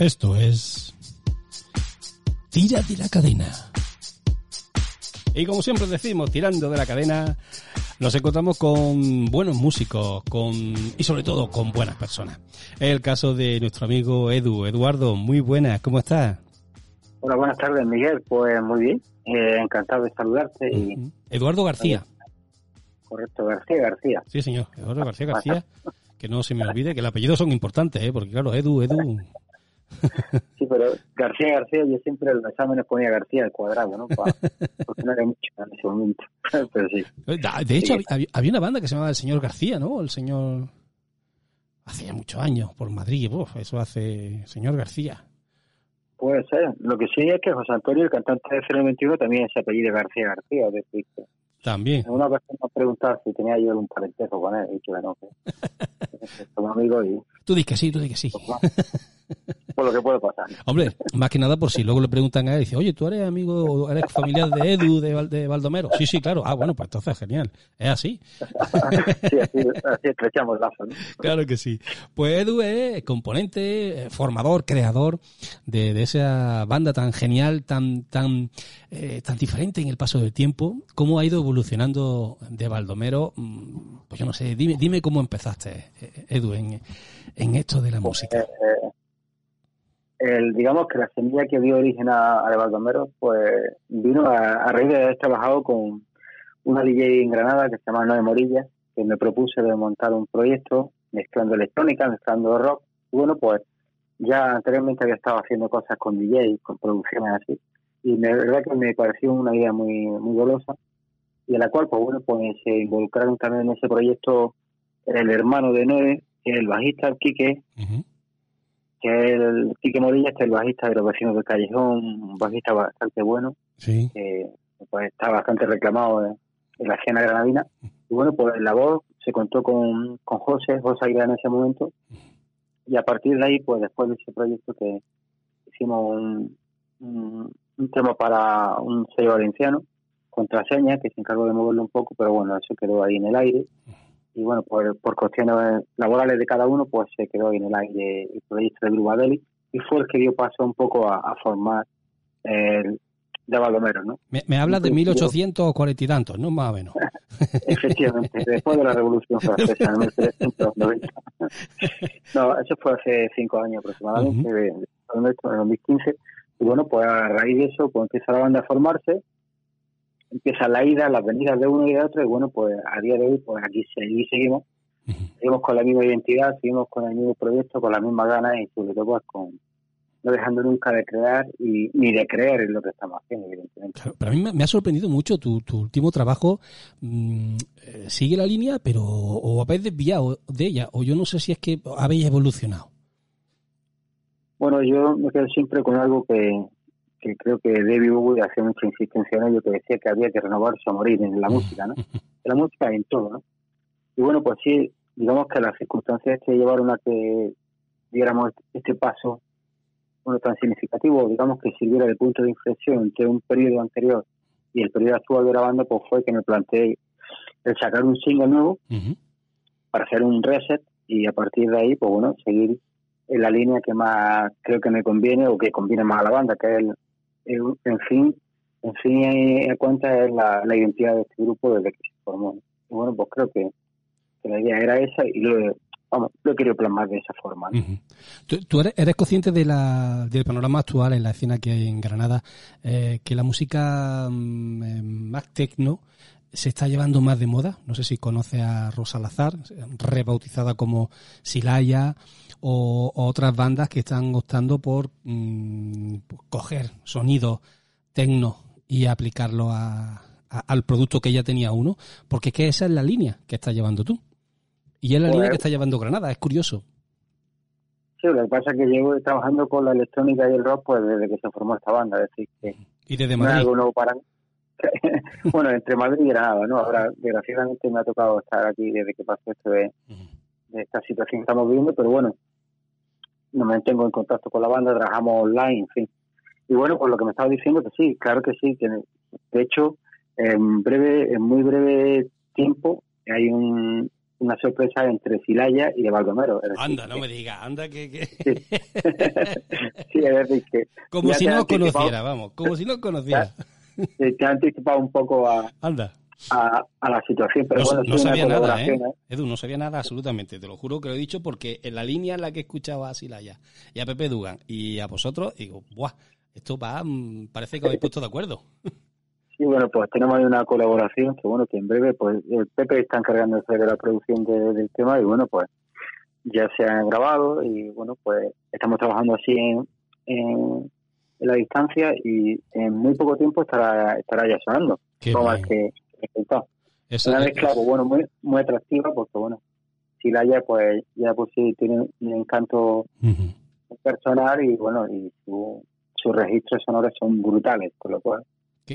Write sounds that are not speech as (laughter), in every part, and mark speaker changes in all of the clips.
Speaker 1: Esto es Tira de la cadena. Y como siempre decimos, tirando de la cadena, nos encontramos con buenos músicos con y sobre todo con buenas personas. Es el caso de nuestro amigo Edu. Eduardo, muy buenas, ¿cómo estás?
Speaker 2: Hola, buenas tardes, Miguel. Pues muy bien, eh, encantado de saludarte. Y...
Speaker 1: Eduardo García.
Speaker 2: Correcto, García García.
Speaker 1: Sí, señor, Eduardo García García. Que no se me olvide que el apellido son importantes, ¿eh? porque claro, Edu, Edu, (laughs)
Speaker 2: Sí, pero García García, yo siempre en los exámenes ponía García al cuadrado, ¿no? porque no era mucho en ese momento. (laughs) pero sí.
Speaker 1: De hecho, había, una banda que se llamaba El Señor García, ¿no? El Señor. Hacía muchos años por Madrid, Uf, eso hace Señor García.
Speaker 2: Puede ser. Lo que sí es que José Antonio, el cantante de 021, también se apellido García García, de
Speaker 1: También.
Speaker 2: Una vez me preguntado si tenía yo algún parentesco con él, y que no, que somos amigos y...
Speaker 1: Tú dices que sí, tú dices que sí. (laughs)
Speaker 2: por lo que puede pasar.
Speaker 1: Hombre, más que nada por si luego le preguntan a él, dice, oye, ¿tú eres amigo, eres familiar de Edu, de, de Baldomero? Sí, sí, claro. Ah, bueno, pues entonces genial. Es así. (laughs)
Speaker 2: sí, así, así estrechamos lazo, ¿no?
Speaker 1: Claro que sí. Pues Edu es componente, eh, formador, creador de, de esa banda tan genial, tan, tan, eh, tan diferente en el paso del tiempo. ¿Cómo ha ido evolucionando de Baldomero? Mm, pues yo no sé, dime, dime cómo empezaste, eh, Edu, en, en esto de la música
Speaker 2: el, digamos que la semilla que dio origen a, a Baldomero, pues vino a, raíz de haber trabajado con una DJ en Granada que se llama Noé Morilla, que me propuse de montar un proyecto mezclando electrónica, mezclando rock. Y bueno, pues ya anteriormente había estado haciendo cosas con DJ, con producciones así. Y la verdad que me pareció una idea muy, muy golosa. Y en la cual, pues bueno, pues se involucraron también en ese proyecto el hermano de Noé, el bajista, Quique, que el Quique Morilla, que es el bajista de los vecinos del Callejón, un bajista bastante bueno,
Speaker 1: sí.
Speaker 2: que pues, está bastante reclamado en, la escena granadina. Y bueno, pues la voz se contó con, con José, José Aguilar en ese momento, y a partir de ahí, pues después de ese proyecto que hicimos un, un, tema para un sello valenciano, contraseña, que se encargó de moverlo un poco, pero bueno, eso quedó ahí en el aire y bueno, por, por cuestiones laborales de cada uno, pues se quedó en el aire el proyecto de Blue y fue el que dio paso un poco a, formar el de Baldomero, ¿no?
Speaker 1: Me, me hablas de 1840 y tantos, ¿no? Más o menos.
Speaker 2: Efectivamente, después de la Revolución Francesa, en 1390. no, eso fue hace cinco años aproximadamente, en 2015. Y bueno, pues a raíz de eso, pues empieza la banda a formarse empieza la ida, las venidas de uno y de otro, y bueno, pues a día de hoy, pues aquí seguimos, seguimos con la misma identidad, seguimos con el mismo proyecto, con las mismas ganas y sobre todo pues con no dejando nunca de crear y, ni de creer en lo que estamos haciendo, evidentemente.
Speaker 1: pero a mí me ha sorprendido mucho tu, tu último trabajo. Mm, eh, sigue la línea, pero o habéis desviado de ella, o yo no sé si es que habéis evolucionado.
Speaker 2: Bueno, yo me quedo siempre con algo que, que creo que David Bowie hacía mucha insistencia en ello, que decía que había que renovarse o morir en la música, ¿no? En la música en todo, ¿no? Y bueno, pues sí, digamos que las circunstancias que llevaron a que diéramos este paso, bueno, tan significativo, digamos que sirviera de punto de inflexión entre un periodo anterior y el periodo actual de la banda, pues fue que me planteé el sacar un single nuevo para hacer un reset y a partir de ahí, pues bueno, seguir en la línea que más creo que me conviene o que conviene más a la banda, que es el, en fin, en fin en cuenta es la, identidad de este grupo desde que se formó. Y bueno, pues creo que, la idea era esa y lo, vamos, lo querido plasmar de esa forma.
Speaker 1: ¿Tú, eres, consciente de la, del panorama actual en la escena que hay en Granada, eh, que la música mm, eh, más tecno se está llevando más de moda? No sé si conoce a Rosa Lazar, rebautizada como Silaya, o, otras bandas que están optando por mm, coger sonido tecno y aplicarlo a, al producto que ya tenía uno, porque es que esa es la línea que está llevando tú. Y es la línea que está llevando Granada, es curioso.
Speaker 2: Sí, lo que pasa es que llevo trabajando con la electrónica y el rock pues desde que se formó esta banda, es decir, que
Speaker 1: y desde Madrid.
Speaker 2: para (laughs) bueno, entre Madrid y Granada, ¿no? Ahora, desgraciadamente me ha tocado estar aquí desde que pasó esto de, de esta situación que estamos viviendo, pero bueno, no me mantengo en contacto con la banda, trabajamos online, en fin. Y bueno, pues lo que me estaba diciendo, que sí, claro que sí, que de hecho, en breve, en muy breve tiempo, hay un, una sorpresa entre Silaya y de Baldomero.
Speaker 1: Anda, no me digas, anda que... que... (laughs) (laughs)
Speaker 2: Sí. es decir, que...
Speaker 1: Como si no conociera, vamos, como si no conociera.
Speaker 2: Te, ha anticipado un poco a...
Speaker 1: Anda.
Speaker 2: A, la situación, pero bueno,
Speaker 1: no sabía nada, ¿eh? Edu, no sabía nada absolutamente, te lo juro que lo he dicho porque en la línea en la que escuchaba a Silaya y a Pepe Dugan y a vosotros, digo, ¡buah! Esto va, mm, parece que os habéis puesto de acuerdo. (laughs)
Speaker 2: Sí, bueno, pues tenemos ahí una colaboración que, bueno, que en breve, pues el Pepe está encargándose de la producción del tema y, bueno, pues ya se han grabado y, bueno, pues estamos trabajando así en, en, la distancia y en muy poco tiempo estará estará ya sonando. como que resultado. Una vez, claro, bueno, muy, muy atractiva porque, bueno, si la haya, pues ya por sí tiene un encanto personal y, bueno, y sus registros sonoros son brutales, con lo cual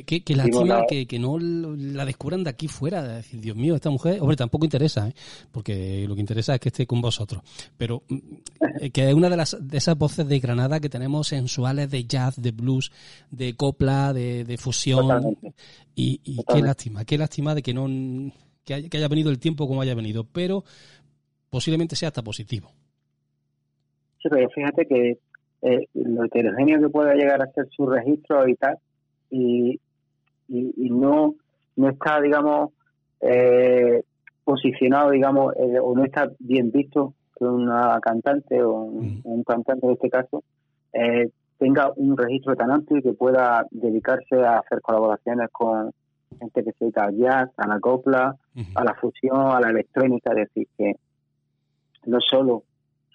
Speaker 1: que, que, lástima que, que, no la descubran de aquí fuera. decir, Dios mío, esta mujer, hombre, tampoco interesa, ¿eh? porque lo que interesa es que esté con vosotros. Pero mm, que es una de, las, de esas voces de Granada que tenemos sensuales de jazz, de blues, de copla, de, fusión. Y, y qué lástima, qué lástima de que no que haya, venido el tiempo como haya venido, pero posiblemente sea hasta positivo.
Speaker 2: Sí, pero fíjate que eh, lo heterogéneo que pueda llegar a ser su registro y tal, y, y, no, no está, digamos, eh, posicionado, digamos, eh, o no está bien visto que una cantante o un, cantante en este caso eh, tenga un registro tan amplio y que pueda dedicarse a hacer colaboraciones con gente que se dedica al jazz, a la copla, a la fusión, a la electrónica, es decir, que no solo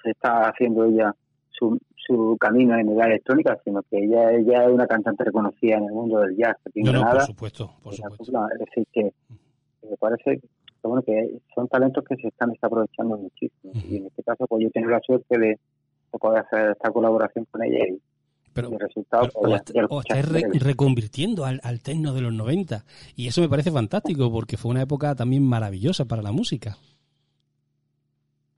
Speaker 2: se está haciendo ella su, su camino en la electrónica, sino que ella, ella es una cantante reconocida en el mundo del jazz.
Speaker 1: No, no, por supuesto, por supuesto.
Speaker 2: Es decir, que me parece que, bueno, que son talentos que se están aprovechando muchísimo. Y en este caso, pues yo tengo la suerte de, poder hacer esta colaboración con ella y,
Speaker 1: pero, el resultado pues, o, estáis reconvirtiendo al, al tecno de los 90 y eso me parece fantástico porque fue una época también maravillosa para la música.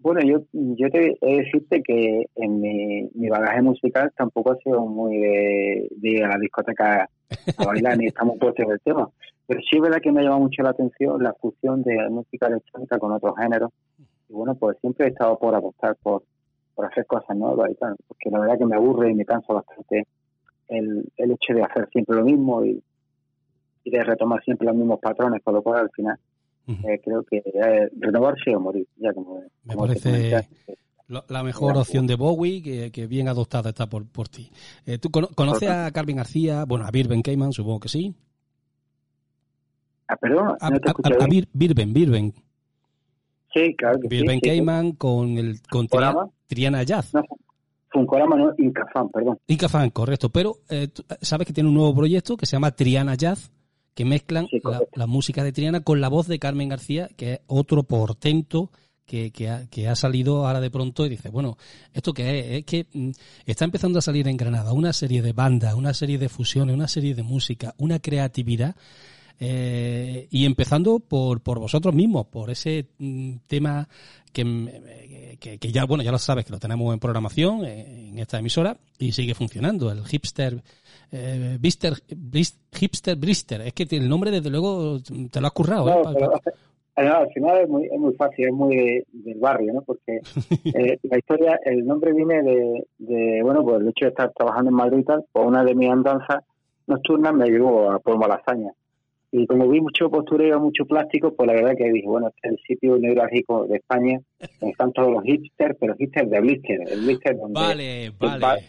Speaker 2: Bueno, yo, yo te he de decirte que en mi, mi bagaje musical tampoco ha sido muy de, de a la discoteca a bailar ni estamos puestos en el tema. Pero sí es verdad que me ha llamado mucho la atención la fusión de música electrónica con otros géneros. Y bueno, pues siempre he estado por apostar por, por hacer cosas nuevas y tal, porque la verdad que me aburre y me cansa bastante el, el hecho de hacer siempre lo mismo y, y de retomar siempre los mismos patrones, con lo cual al final eh, creo que eh, renovarse o morir. Ya como,
Speaker 1: Me parece la mejor opción de Bowie, que, bien adoptada está por, por ti. Eh, ¿Tú conoces a Carmen García? Bueno, a Birben Cayman, supongo que sí.
Speaker 2: Ah, perdón,
Speaker 1: a, a, Birben, Birben.
Speaker 2: Sí, claro que
Speaker 1: Birben sí, Cayman con, el, con Triana, Jazz.
Speaker 2: No, Funkorama no, Incafan, perdón.
Speaker 1: Incafan, correcto. Pero sabes que tiene un nuevo proyecto que se llama Triana Jazz que mezclan la, música de Triana con la voz de Carmen García, que es otro portento que, que, ha, que, ha, salido ahora de pronto y dice, bueno, ¿esto qué es? Es que mm, está empezando a salir en Granada una serie de bandas, una serie de fusiones, una serie de música, una creatividad. Eh, y empezando por, por vosotros mismos, por ese mm, tema mm, que, que, ya, bueno, ya lo sabes que lo tenemos en programación eh, en esta emisora y sigue funcionando, el hipster eh, Bister, Hipster Brister. Es que el nombre, desde luego, te lo has currado. ¿eh? (laughs)
Speaker 2: al final es muy, es muy fácil, es muy del barrio, ¿no? Porque (laughs) eh, la historia, el nombre viene de, de, bueno, pues el hecho de estar trabajando en Madrid y tal, pues una de mis andanzas nocturnas me llevó a Pueblo Malasaña. Y como vi mucho postureo, mucho plástico, pues la verdad que dije, bueno, este es el sitio neurálgico de España, donde están todos los hipsters, pero hipsters de blister, el blister donde...
Speaker 1: Vale, vale.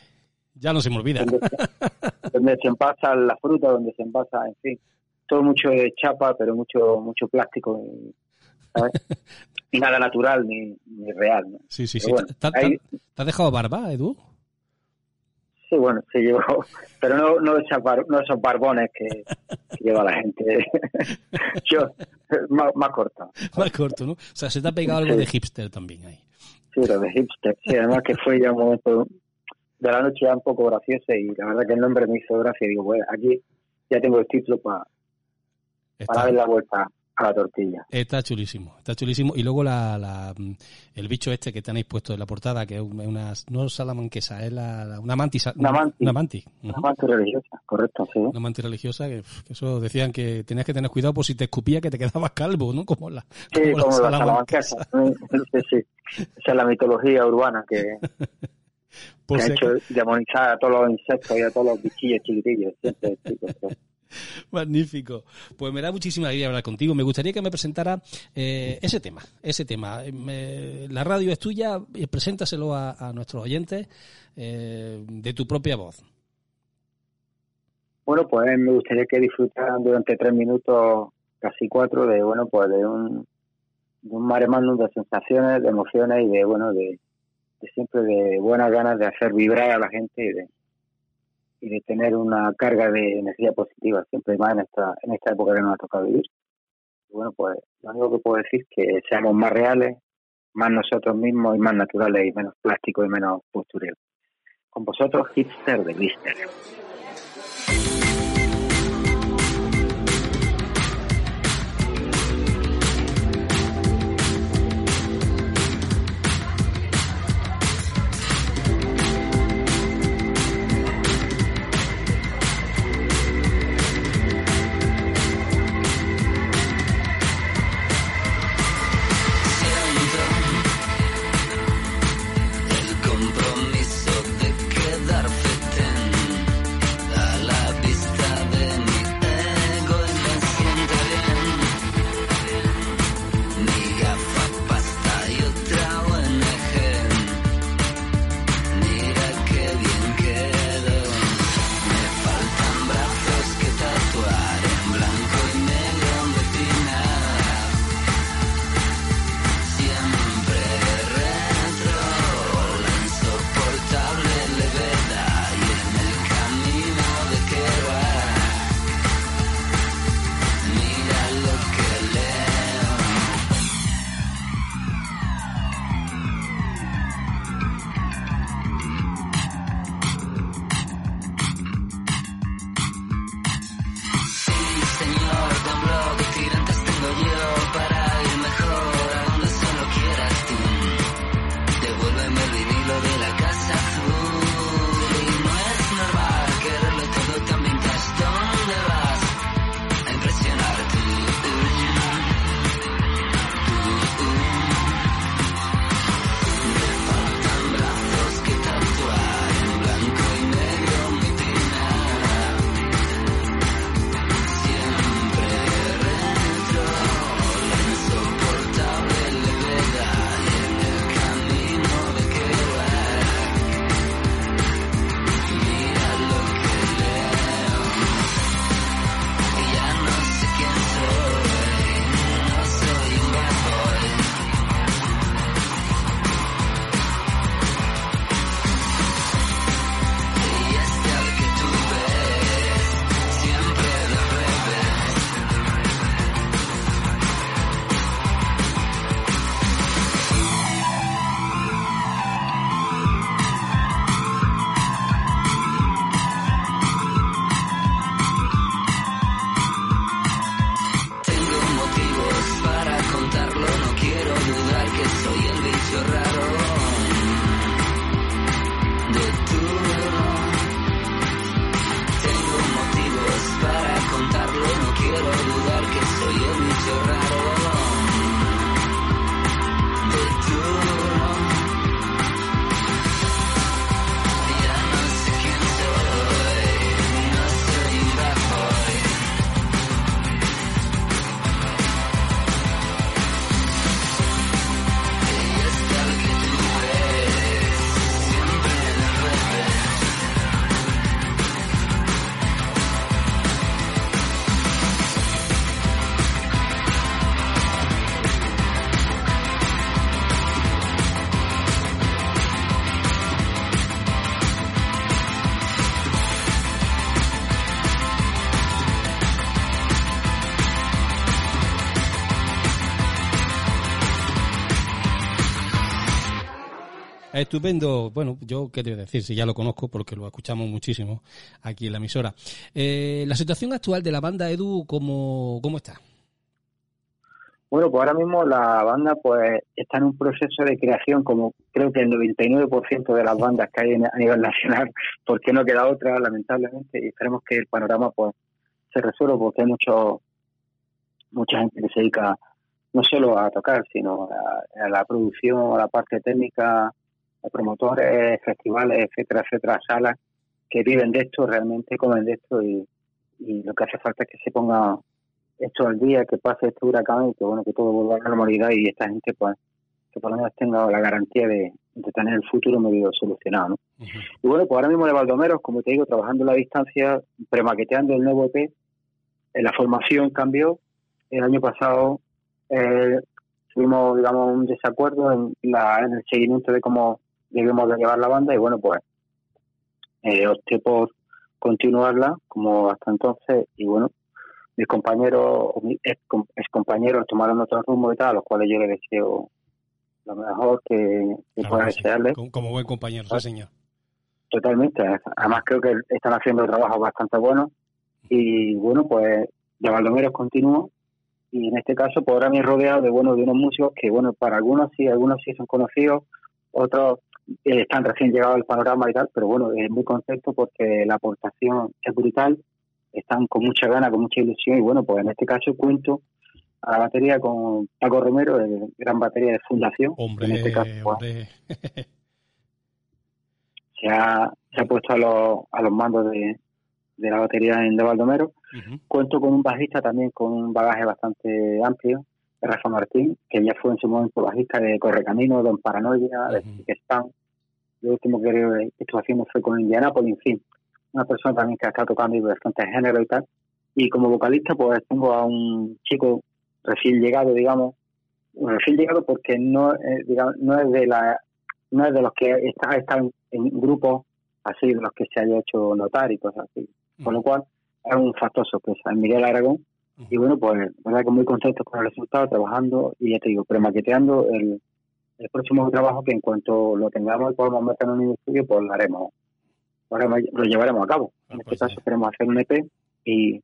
Speaker 1: Ya no se me olvida. (laughs)
Speaker 2: Donde, se envasa la fruta, donde se envasa, en fin. Todo mucho de chapa, pero mucho mucho plástico. Y, (laughs) nada natural ni, ni real. ¿no?
Speaker 1: Sí, sí, sí. ¿Te, has dejado barba, Edu?
Speaker 2: Sí, bueno, sí llevo, pero no, no, esos barbones que, lleva la gente. (laughs) Yo, más, más, corto.
Speaker 1: Más corto, ¿no? O sea, se te ha pegado algo de hipster también ahí.
Speaker 2: Sí, lo de hipster, sí, además que fue ya un momento de la noche era un poco gracioso y la verdad que el nombre me hizo gracia. Y digo, bueno, aquí ya tengo el título para, para dar la vuelta
Speaker 3: a la tortilla.
Speaker 1: Está chulísimo, está chulísimo. Y luego la, la, el bicho este que tenéis puesto en la portada, que es una, no salamanquesa, es la, una mantis.
Speaker 3: Una mantis.
Speaker 1: Una mantis.
Speaker 3: Una mantis religiosa, correcto, sí.
Speaker 1: Una mantis religiosa, que, eso decían que tenías que tener cuidado por si te escupía que te quedabas calvo, ¿no? Como la,
Speaker 3: sí, como, la, salamanquesa. sí, sí. Esa es la mitología urbana que, (laughs) ha hecho demonizar a todos los insectos y a todos los bichillos chiquitillos. Siempre, (laughs)
Speaker 1: Magnífico. Pues me da muchísima alegría hablar contigo. Me gustaría que me presentara eh, ese tema, ese tema. la radio es tuya, y preséntaselo a, nuestros oyentes eh, de tu propia voz.
Speaker 3: Bueno, pues me gustaría que disfrutaran durante tres minutos, casi cuatro, de bueno, pues de un, de un mare de sensaciones, de emociones y de bueno, de, de siempre de buenas ganas de hacer vibrar a la gente y de, y de tener una carga de energía positiva siempre más en esta, en esta época que nos ha tocado vivir. bueno, pues lo único que puedo decir es que seamos más reales, más nosotros mismos y más naturales y menos plásticos y menos postureos. Con vosotros, hipster de Mister.
Speaker 1: Estupendo. Bueno, yo qué te decir, si ya lo conozco porque lo escuchamos muchísimo aquí en la emisora. Eh, la situación actual de la banda Edu, ¿cómo, cómo está?
Speaker 2: Bueno, pues ahora mismo la banda pues está en un proceso de creación, como creo que el 99% de las bandas que hay a nivel nacional, (laughs) porque no queda otra, lamentablemente, y esperemos que el panorama pues se resuelva, porque hay mucho, mucha gente que se dedica no solo a tocar, sino a, la producción, a la parte técnica, a promotores, festivales, etcétera, etcétera, salas que viven de esto, realmente comen de esto y, y lo que hace falta es que se ponga esto al día, que pase este huracán y que bueno que todo vuelva a la normalidad y esta gente pues que por lo menos tenga la garantía de, tener el futuro medio solucionado. Y bueno, pues ahora mismo de Baldomeros, como te digo, trabajando en la distancia, premaqueteando el nuevo EP, en la formación cambió. El año pasado eh, tuvimos, digamos, un desacuerdo en, la, en el seguimiento de cómo debemos de llevar la banda y bueno, pues eh, opté por continuarla como hasta entonces y bueno, mis compañeros, mis ex, compañeros tomaron otro rumbo y tal, a los cuales yo les deseo lo mejor que, pueda desearles.
Speaker 1: Como, buen compañero, sí, señor.
Speaker 2: Totalmente. Además creo que están haciendo trabajo bastante bueno y bueno, pues de Baldomeros continúo y en este caso pues ahora me he rodeado de bueno de unos músicos que bueno para algunos sí, algunos sí son conocidos, otros están recién llegados al panorama y tal, pero bueno, es muy contento porque la aportación es brutal están con mucha gana, con mucha ilusión y bueno, pues en este caso cuento a la batería con Paco Romero, el gran batería de fundación.
Speaker 1: Hombre,
Speaker 2: en este caso,
Speaker 1: pues,
Speaker 2: se, ha, se ha puesto a los, a los mandos de, de la batería en de Baldomero. Cuento con un bajista también con un bagaje bastante amplio, Rafa Martín, que ya fue en su momento bajista de Correcamino, Don Paranoia, de Spam. Lo último que estuvo haciendo fue con Indianapolis, en fin una persona también que está tocando bastante género y tal. Y como vocalista, pues tengo a un chico recién llegado, digamos, recién llegado porque no, eh, digamos, no es de la no es de los que está, están en grupos así, de los que se haya hecho notar y cosas así. Con lo cual, es un factor sorpresa. En Miguel Aragón, y bueno, pues, verdad que muy contento con el resultado, trabajando y ya te digo, premaqueteando el, el próximo trabajo que en cuanto lo tengamos y podamos meter en un estudio, pues lo haremos lo llevaremos a cabo. Ah, en este pues caso queremos hacer un EP y,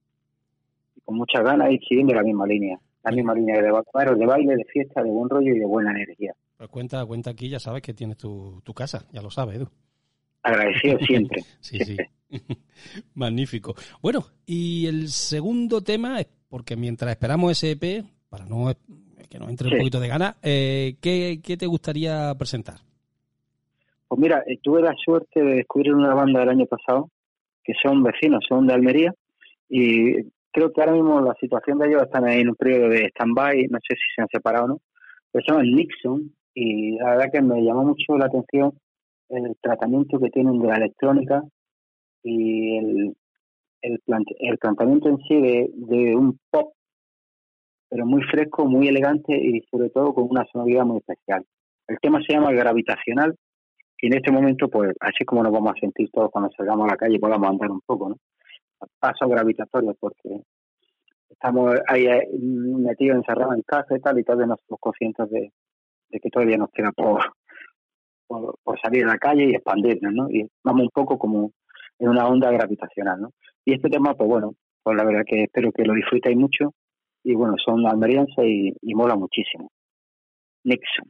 Speaker 2: con muchas ganas y siguiendo la misma línea. La misma línea de, de baile, de fiesta, de buen rollo y de buena energía.
Speaker 1: Pues cuenta, cuenta aquí, ya sabes que tienes tu, tu casa, ya lo sabes, Edu.
Speaker 2: Agradecido (laughs) siempre.
Speaker 1: sí, sí. (laughs) Magnífico. Bueno, y el segundo tema es porque mientras esperamos ese EP, para no que nos entre un poquito de gana, eh, ¿qué, ¿qué te gustaría presentar?
Speaker 2: Pues mira, eh, tuve la suerte de descubrir una banda del año pasado, que son vecinos, son de Almería, y creo que ahora mismo la situación de ellos están en un periodo de stand-by, no sé si se han separado o no, pero se llaman Nixon, y la verdad que me llamó mucho la atención el tratamiento que tienen de la electrónica y el, el, el planteamiento en sí de, de un pop, pero muy fresco, muy elegante y sobre todo con una sonoridad muy especial. El tema se llama Gravitacional y en este momento, pues así como nos vamos a sentir todos cuando salgamos a la calle podamos andar un poco, ¿no? Pasos gravitatorios, porque estamos ahí eh, metidos, encerrados en casa y tal, y todavía no somos conscientes de, que todavía nos queda por, por, salir a la calle y expandirnos, ¿no? Y vamos un poco como en una onda gravitacional, ¿no? Y este tema, pues bueno, pues la verdad que espero que lo disfrutéis mucho, y bueno, son almerienses y, y mola muchísimo. Nixon.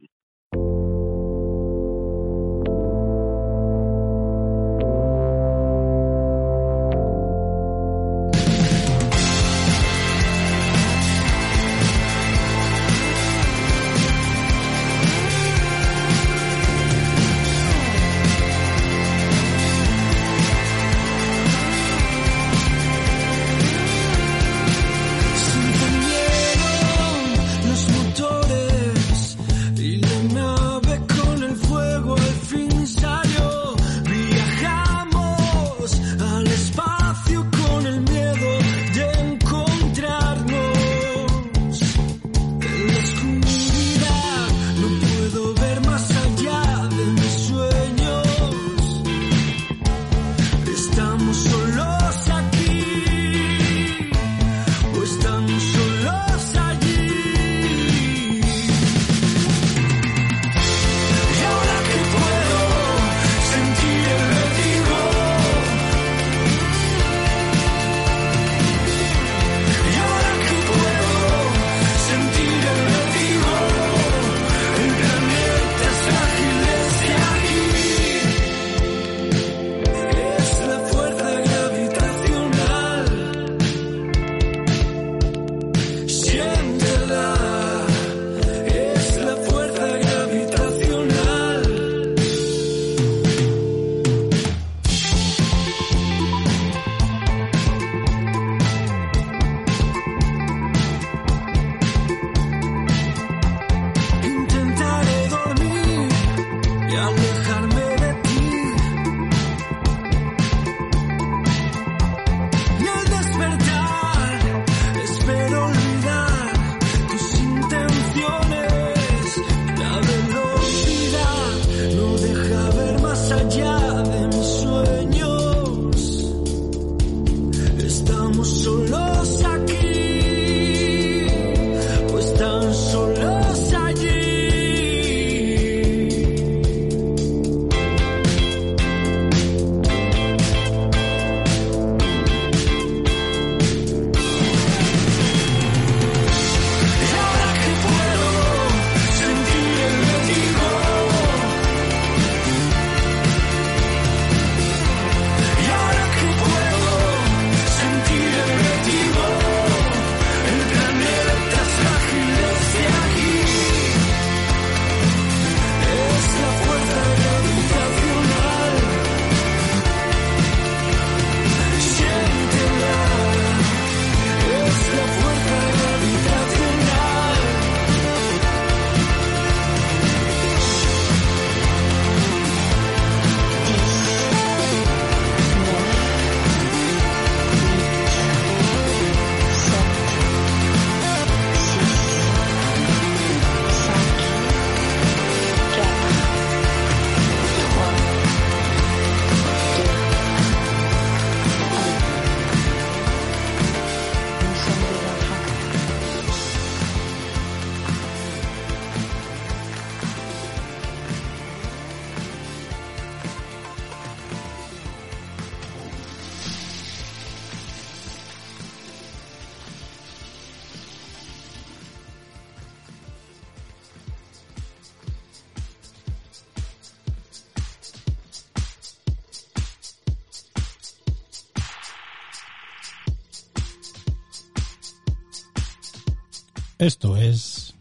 Speaker 1: Esto es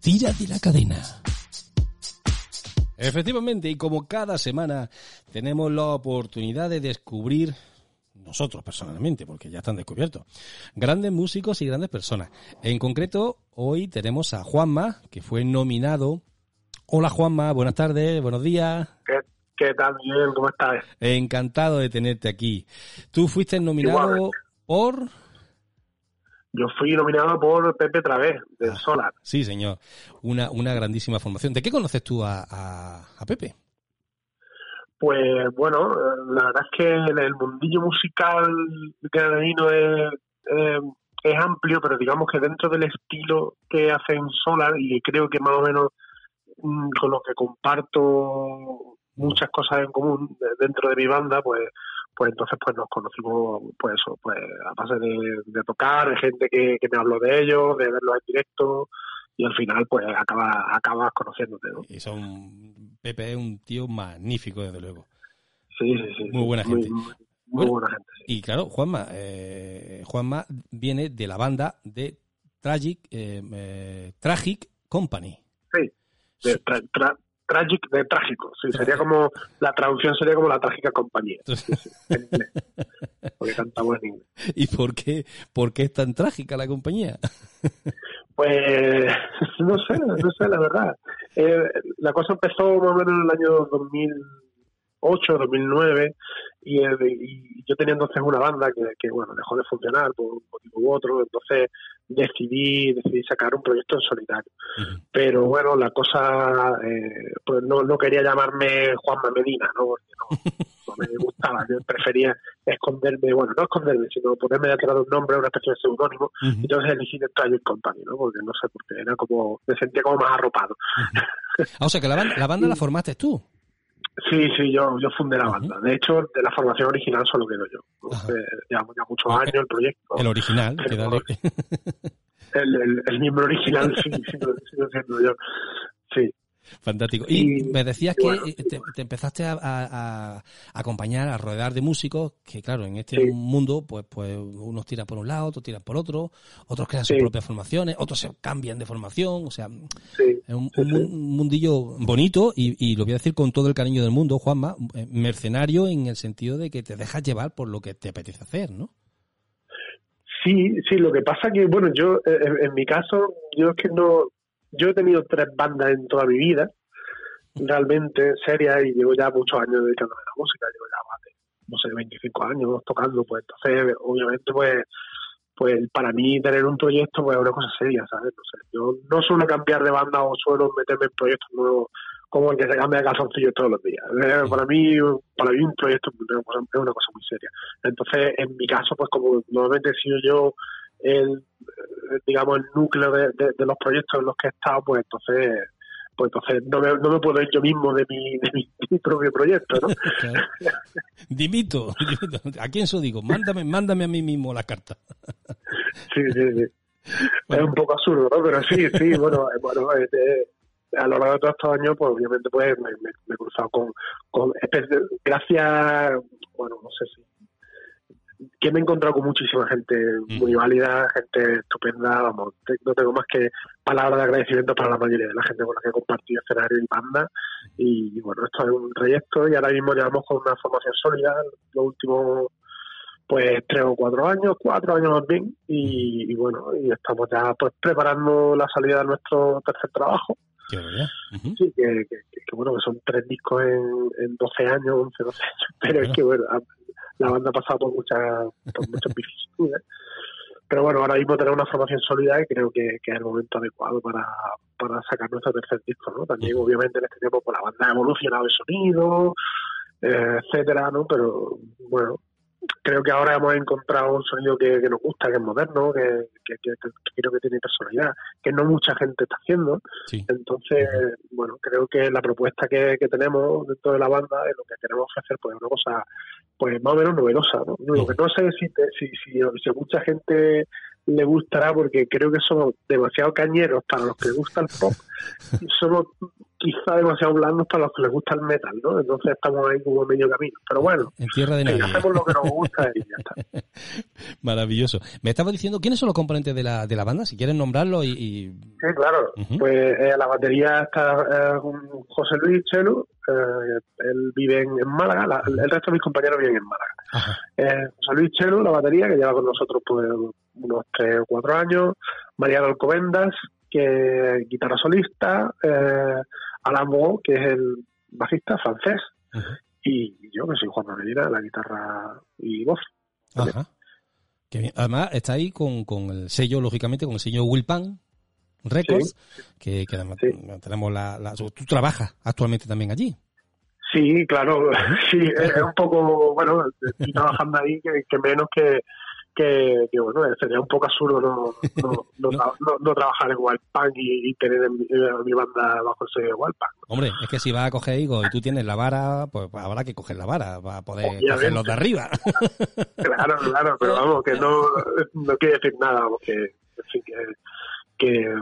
Speaker 1: Tira de la cadena. Efectivamente, y como cada semana tenemos la oportunidad de descubrir nosotros personalmente, porque ya están descubiertos, grandes músicos y grandes personas. En concreto, hoy tenemos a Juanma, que fue nominado. Hola Juanma, buenas tardes, buenos días.
Speaker 4: ¿Qué, tal, Miguel? ¿Cómo estás?
Speaker 1: Encantado de tenerte aquí. Tú fuiste nominado por...
Speaker 4: Yo fui nominado por Pepe Través, de ah, Solar.
Speaker 1: Sí, señor. Una, una grandísima formación. ¿De qué conoces tú a, a, Pepe?
Speaker 4: Pues bueno, la verdad es que el mundillo musical granadino es, es, amplio, pero digamos que dentro del estilo que hace en Solar, y creo que más o menos mm, con lo que comparto muchas cosas en común dentro de mi banda, pues pues entonces pues nos conocimos pues eso pues a base de, tocar de gente que, me habló de ellos de verlos en directo y al final pues acabas acabas conociéndote ¿no?
Speaker 1: y son Pepe es un tío magnífico desde luego.
Speaker 4: Sí sí sí
Speaker 1: muy buena gente.
Speaker 4: muy, buena gente
Speaker 1: y claro Juanma eh, Juanma viene de la banda de Tragic eh, eh, Tragic Company.
Speaker 4: Sí de tragic de trágico, sí, sería como, la traducción sería como la trágica compañía, porque cantamos en inglés.
Speaker 1: ¿Y por qué, por qué es tan trágica la compañía?
Speaker 4: Pues (laughs) no sé, no sé, la verdad. Eh, la cosa empezó más o menos en el año 2008, 2009, y, y yo tenía entonces una banda que, que, bueno, dejó de funcionar por un motivo u otro, entonces decidí, decidí sacar un proyecto en solitario. Pero bueno, la cosa, eh, pues no, no quería llamarme Juanma Medina, ¿no? Porque no, (laughs) me gustaba, yo prefería esconderme, bueno, no esconderme, sino ponerme detrás de un nombre, una especie de seudónimo, y entonces elegí The Tragic Company, ¿no? Porque no sé, porque era como, me sentía como más arropado.
Speaker 1: Ah, o sea que la banda, la banda la formaste tú.
Speaker 4: Sí, sí, yo, yo fundé la banda. De hecho, de la formación original solo quedo yo. ya muchos años el proyecto.
Speaker 1: El original,
Speaker 4: el, el, el, miembro original (laughs) sí, sigo, siendo yo. Sí.
Speaker 1: Fantástico. Y, me decías que eh, te, empezaste a, acompañar, a rodear de músicos, que claro, en este mundo, pues, pues unos tiran por un lado, otros tiran por otro, otros crean sus propias formaciones, otros se cambian de formación, o sea, es un, mundillo bonito y, y, lo voy a decir con todo el cariño del mundo, Juanma, eh, mercenario en el sentido de que te dejas llevar por lo que te apetece hacer, ¿no?
Speaker 4: Sí, sí, lo que pasa que, bueno, yo, eh, en mi caso, yo es que no, yo he tenido tres bandas en toda mi vida, realmente serias, y llevo ya muchos años dedicándome a la música, llevo ya más de, no sé, 25 años tocando, pues entonces, obviamente, pues pues para mí tener un proyecto pues es una cosa seria, ¿sabes? No sé, yo no suelo cambiar de banda o suelo meterme en proyectos nuevos como el que se cambia de calzoncillos todos los días. Eh, para mí, para mí un proyecto es una cosa muy seria. Entonces, en mi caso, pues como normalmente he sido yo el, digamos, el núcleo de, los proyectos en los que he estado, pues entonces pues entonces no me, no me puedo ir yo mismo de mi, de mi, propio proyecto, ¿no? (laughs)
Speaker 1: dimito, dimito, ¿a quién se digo? Mándame, mándame a mí mismo la carta. (laughs)
Speaker 4: sí, sí, sí. Es un poco absurdo, ¿no? Pero sí, sí, bueno, eh, bueno eh, a lo largo de todos estos años, pues obviamente pues me, me, he cruzado con, con gracias, bueno, no sé si que me he encontrado con muchísima gente muy válida, gente estupenda, vamos, no tengo más que palabras de agradecimiento para la mayoría de la gente con la que he compartido escenario y banda. Y, bueno, esto es un proyecto y ahora mismo llevamos con una formación sólida los últimos pues tres o cuatro años, cuatro años más bien, y, bueno, y estamos ya pues preparando la salida de nuestro tercer trabajo. Sí, que, bueno, que son tres discos en, en 12 años, 11, 12 años, (laughs) pero es que bueno, la banda ha pasado por muchas, por muchas vicisitudes. Pero bueno, ahora mismo tenemos una formación sólida y creo que, que, es el momento adecuado para, para sacar nuestro tercer disco, ¿no? También, obviamente, en este tiempo, pues la banda ha evolucionado el sonido, eh, etcétera, ¿no? Pero bueno, creo que ahora hemos encontrado un sonido que, nos gusta, que es moderno, que, creo que tiene personalidad, que no mucha gente está haciendo. Entonces, bueno, creo que la propuesta que, tenemos dentro de la banda es lo que queremos hacer, pues una cosa pues más o menos novedosa. ¿no? Lo que no sé si, si, si, mucha gente le gustará porque creo que somos demasiado cañeros para los que les gusta el pop y somos quizá demasiado blandos para los que les gusta el metal, ¿no? Entonces estamos ahí como medio camino. Pero bueno,
Speaker 1: en tierra de
Speaker 4: nadie. hacemos lo que nos gusta y ya está. (laughs)
Speaker 1: Maravilloso. Me estaba diciendo, ¿quiénes son los componentes de la, de la banda? Si quieren nombrarlo y...
Speaker 4: Sí, claro. Pues eh, la batería está eh, José Luis Chelu, eh, él vive en, Málaga, el resto de mis compañeros viven en Málaga. Eh, José Luis Chelu, la batería, que lleva con nosotros pues unos tres o cuatro años, Mariano Alcobendas, que es guitarra solista, eh, Alain que es el bajista francés, y yo, que soy Juan Medina, la guitarra y voz.
Speaker 1: Ajá. Además, está ahí con, con el sello, lógicamente, con el sello Wilpan Records, que, además tenemos la, Tú trabajas actualmente también allí.
Speaker 4: Sí, claro, (laughs) sí, es un poco, bueno, estoy trabajando ahí que menos que, que, bueno, sería un poco absurdo no, no, (laughs) no, trabajar en Wildpunk y, y tener mi, banda bajo el sello de Wildpunk.
Speaker 1: Hombre, es que si vas a coger higo y tú tienes la vara, pues habrá que coger la vara para poder coger los de arriba. (laughs)
Speaker 4: claro, claro, pero vamos, que no, no quiere decir nada, vamos, que, que, que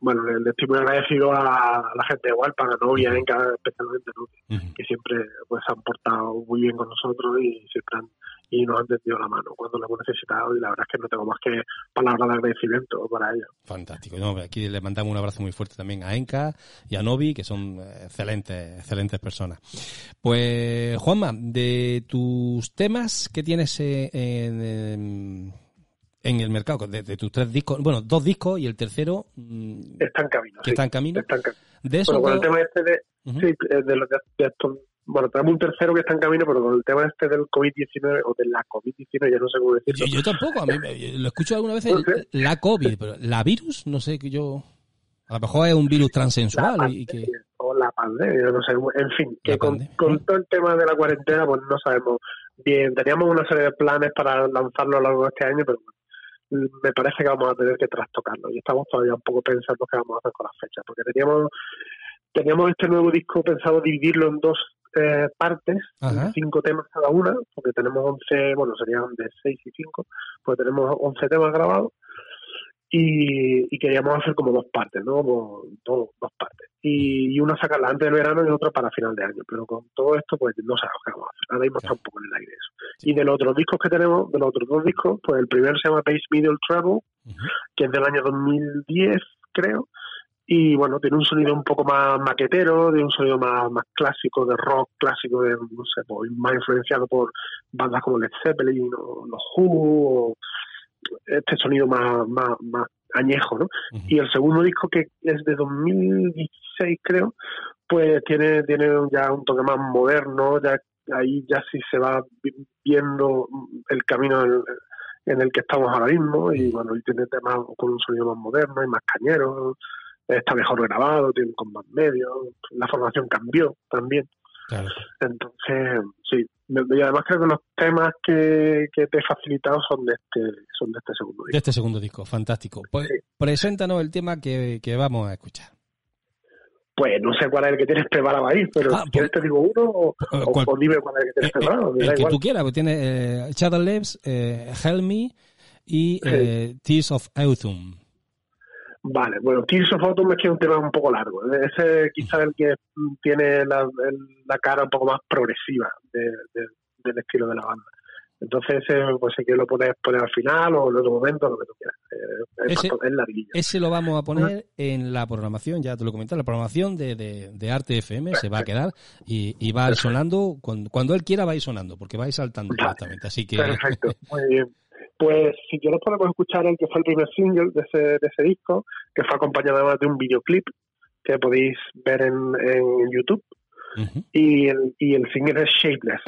Speaker 4: bueno, le, estoy muy agradecido a la gente de Wildpunk, a Novia, especialmente, que siempre pues han portado muy bien con nosotros y siempre han y nos han tendido la mano cuando lo hemos necesitado y la verdad es que no tengo más que palabras de agradecimiento para ellos.
Speaker 1: Fantástico. aquí le mandamos un abrazo muy fuerte también a Enca y a Novi, que son excelentes, excelentes personas. Pues, Juanma, de tus temas que tienes en, en el mercado, de, tus tres discos, bueno, dos discos y el tercero...
Speaker 4: Mm, está en camino.
Speaker 1: Que está en camino.
Speaker 4: De eso... con el tema este de... Sí, de, los, de estos bueno, tenemos un tercero que está en camino, pero con el tema este del COVID-19 o de la COVID-19, ya no sé cómo decirlo.
Speaker 1: Yo, tampoco, a mí lo escucho alguna vez, la COVID, pero la virus, no sé, que yo... A lo mejor es un virus transensual y que...
Speaker 4: O la pandemia, no sé, en fin, que con, todo el tema de la cuarentena, pues no sabemos bien. Teníamos una serie de planes para lanzarlo a lo largo de este año, pero me parece que vamos a tener que trastocarlo y estamos todavía un poco pensando qué vamos a hacer con las fechas, porque teníamos teníamos este nuevo disco pensado dividirlo en dos eh, partes, cinco temas cada una, porque tenemos 11, bueno, serían de 6 y 5, pues tenemos 11 temas grabados y, queríamos hacer como dos partes, ¿no? dos, dos partes. Y, una sacarla antes del verano y otra para final de año, pero con todo esto, pues no sabemos qué vamos a hacer. Ahora mismo está un poco en el aire eso. Y de los otros discos que tenemos, de los otros dos discos, pues el primero se llama Base Middle Travel, que es del año 2010, creo y bueno, tiene un sonido un poco más maquetero, tiene un sonido más, más clásico, de rock clásico, de, no sé, pues, más influenciado por bandas como Led Zeppelin o los Who, o este sonido más, más, más añejo, ¿no? Y el segundo disco, que es de 2016, creo, pues tiene, tiene ya un toque más moderno, ya ahí ya sí se va viendo el camino en, en el que estamos ahora mismo, y bueno, y tiene temas con un sonido más moderno y más cañero, está mejor grabado, tiene con más medios, la formación cambió también. Entonces, sí, y además creo que los temas que, te he facilitado son de este son de este segundo disco.
Speaker 1: De este segundo disco, fantástico. Pues preséntanos el tema que, vamos a escuchar.
Speaker 4: Pues no sé cuál es el que tienes preparado ahí, pero ah, si pues, te digo uno o, o, dime cuál es el que tienes eh, preparado.
Speaker 1: El, que tú quieras, pues tiene eh, Shadow Lives, eh, Help Me y eh, Tears of Autumn.
Speaker 4: Vale, bueno, Tears of Autumn es que es un tema un poco largo. Ese quizá el que tiene la, la cara un poco más progresiva del estilo de la banda. Entonces ese, pues si quieres lo pones, poner al final o en otro momento, lo que tú quieras. Eh, ese, es
Speaker 1: Ese lo vamos a poner en la programación, ya te lo comenté, la programación de, de, Arte FM se va a quedar y, y va a ir sonando, cuando, cuando él quiera va a ir sonando, porque va a ir saltando directamente. Así que...
Speaker 4: Perfecto, muy bien. Pues si yo los podemos escuchar el que fue el primer single de ese, de ese disco, que fue acompañado además de un videoclip que podéis ver en, YouTube, y, el, y el single es Shapeless.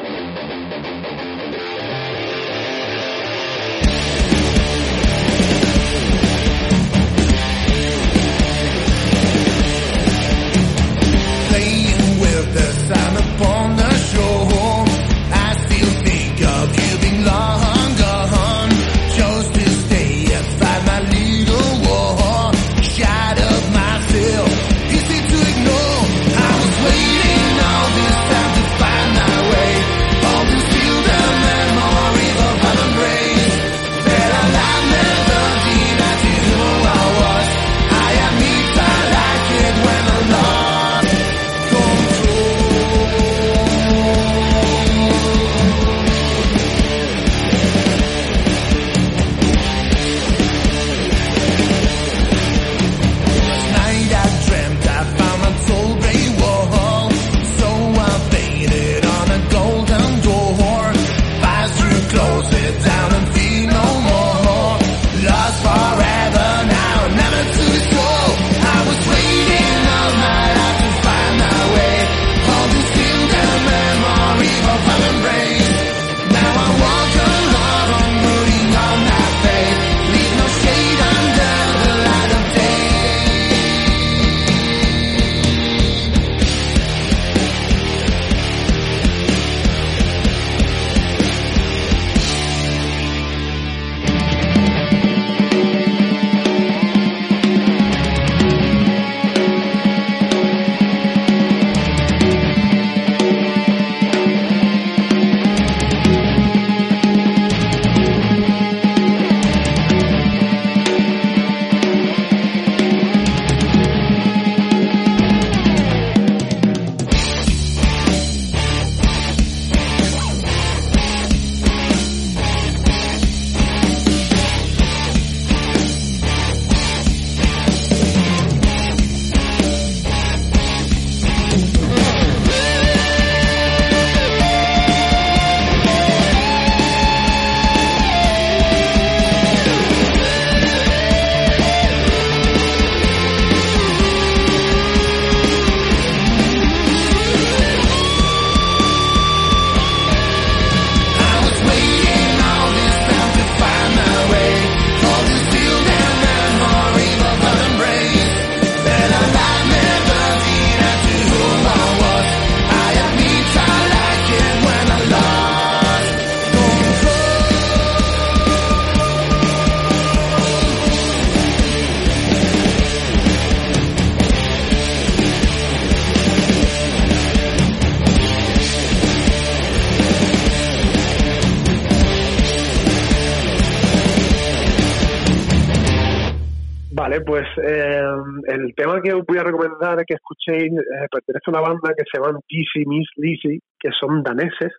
Speaker 4: Pues eh, el tema que os voy a recomendar que escuchéis eh, pertenece a una banda que se llama DC Miss Lizzy, que son daneses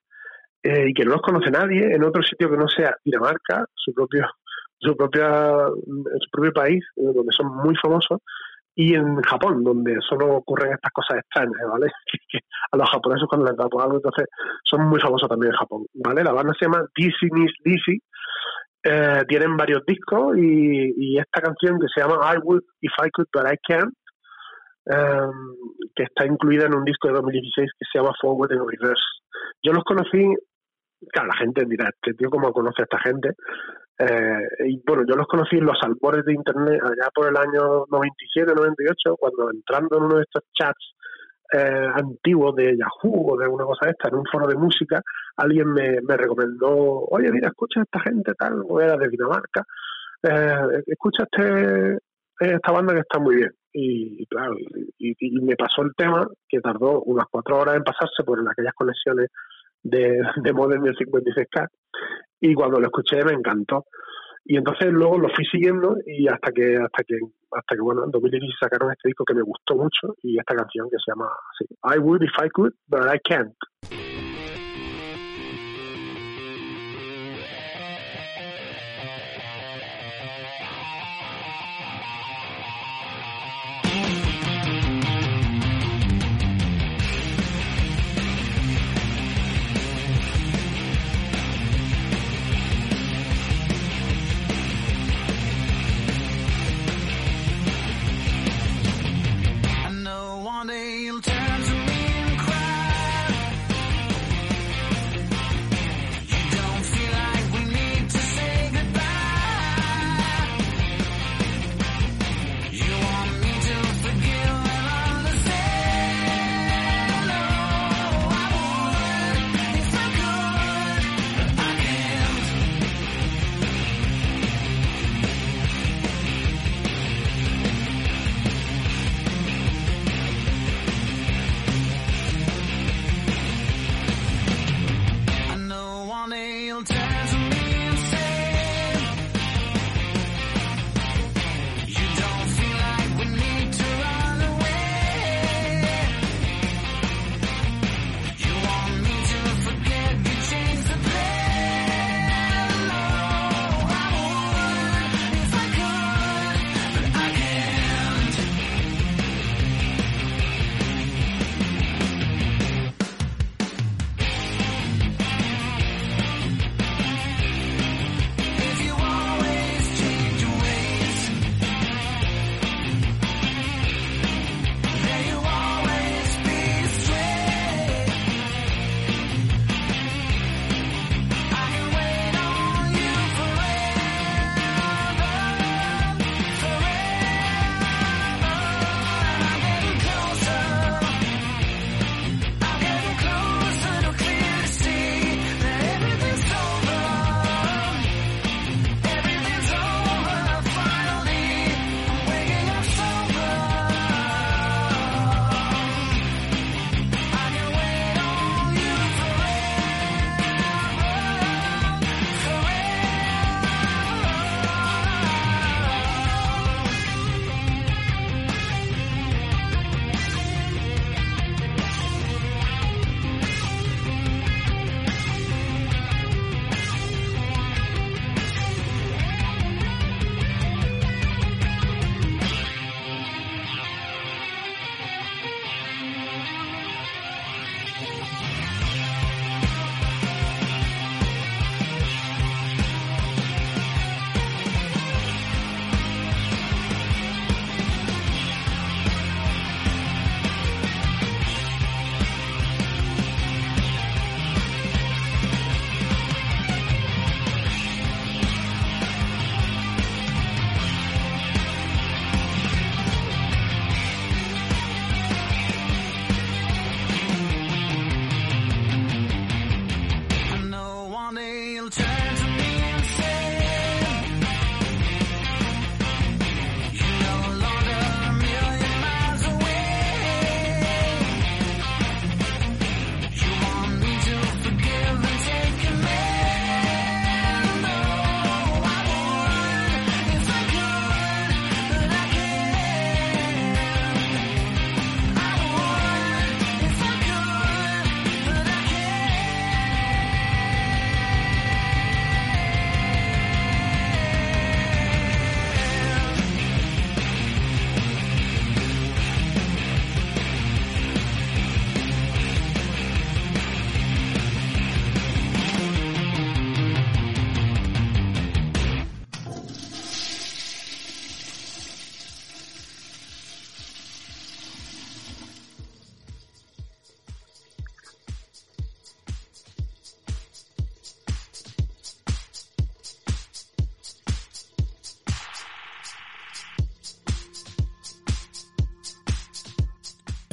Speaker 4: eh, y que no los conoce nadie en otro sitio que no sea Dinamarca, su propio su propia su propio país, donde son muy famosos, y en Japón, donde solo ocurren estas cosas extrañas, ¿vale? (laughs) a los japoneses cuando les da por algo, entonces son muy famosos también en Japón, ¿vale? La banda se llama DC Miss Lizzy eh, tienen varios discos y, esta canción que se llama I Would If I Could But I Can't, em, que está incluida en un disco de 2016 que se llama Forward and Reverse. Yo los conocí, claro, la gente dirá, este tío cómo conoce a esta gente. Eh, y bueno, yo los conocí en los albores de internet allá por el año 97, 98, cuando entrando en uno de estos chats eh, antiguo de Yahoo o de alguna cosa esta, en un foro de música, alguien me, recomendó, oye, mira, escucha a esta gente tal, o era de Dinamarca, eh, escucha este, esta banda que está muy bien. Y, claro, y, me pasó el tema que tardó unas cuatro horas en pasarse por aquellas conexiones de, de Modern 56K y cuando lo escuché me encantó y entonces luego lo fui siguiendo y hasta que hasta que hasta que bueno en 2016 sacaron este disco que me gustó mucho y esta canción que se llama I would if I could but I can't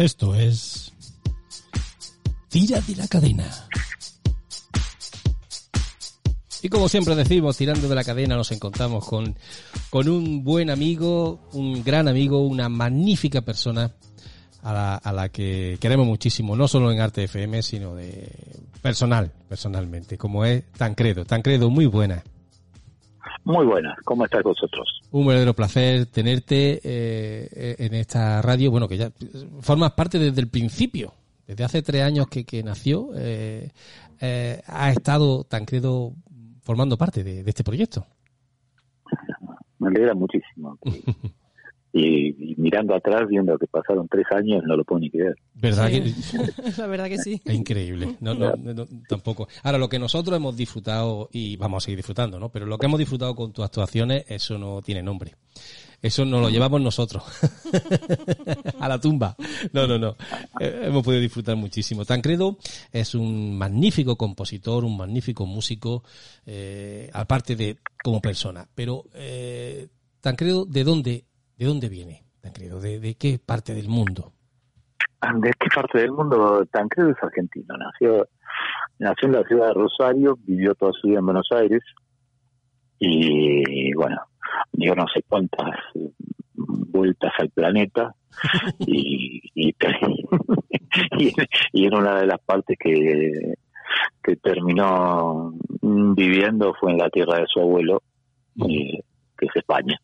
Speaker 1: Esto es Tira de la cadena. Y como siempre decimos, tirando de la cadena nos encontramos con, con un buen amigo, un gran amigo, una magnífica persona a la, a la que queremos muchísimo, no solo en Arte FM, sino de personal, personalmente, como es Tancredo. Tancredo, muy buena.
Speaker 5: Muy buenas, ¿cómo estás vosotros?
Speaker 1: Un verdadero placer tenerte eh, en esta radio, bueno, que ya formas parte desde el principio, desde hace tres años que, que nació, eh, eh, ha estado Tancredo formando parte de, de, este proyecto.
Speaker 5: Me alegra muchísimo. Y, mirando atrás, viendo que pasaron tres años, no lo puedo ni creer.
Speaker 1: ¿Verdad que... (laughs) (laughs)
Speaker 6: La verdad que sí.
Speaker 1: Es increíble. No, no, no, tampoco. Ahora, lo que nosotros hemos disfrutado, y vamos a seguir disfrutando, ¿no? Pero lo que hemos disfrutado con tus actuaciones, eso no tiene nombre. Eso nos lo llevamos nosotros. (laughs) a la tumba. No, no, no. Eh, hemos podido disfrutar muchísimo. Tancredo es un magnífico compositor, un magnífico músico, eh, aparte de como persona. Pero, eh, Tancredo, ¿de dónde ¿De dónde viene Tancredo? ¿De, ¿De, qué parte del mundo?
Speaker 5: ¿De qué parte del mundo? Tancredo es argentino. Nació, nació en la ciudad de Rosario, vivió toda su vida en Buenos Aires y, bueno, dio no sé cuántas vueltas al planeta (laughs) y, y, (laughs) y, y en una de las partes que, que terminó viviendo fue en la tierra de su abuelo, eh, que es España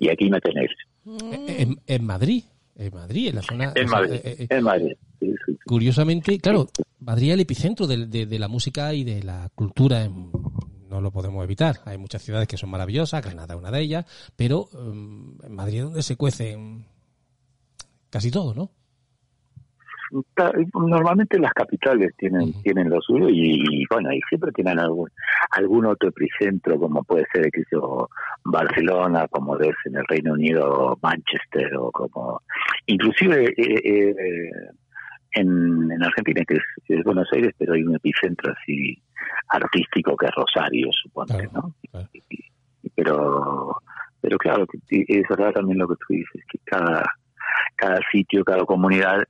Speaker 5: y aquí me tenéis.
Speaker 1: En, en, Madrid, en Madrid, en la zona.
Speaker 5: En Madrid.
Speaker 1: eh,
Speaker 5: eh, en Madrid. Sí, sí.
Speaker 1: Curiosamente, claro, Madrid es el epicentro de, de, de, la música y de la cultura. En, no lo podemos evitar. Hay muchas ciudades que son maravillosas, Granada es una de ellas, pero um, en Madrid es donde se cuece casi todo, ¿no?
Speaker 5: Normalmente las capitales tienen uh -huh. tienen lo suyo y, y, bueno y siempre tienen algún algún otro epicentro como puede ser que yo, Barcelona como ves en el Reino Unido Manchester o como inclusive eh, eh, en, en, Argentina que es, es, Buenos Aires pero hay un epicentro así artístico que es Rosario supongo claro, ¿no? Claro. Y, pero pero claro es verdad también lo que tú dices que cada cada sitio cada comunidad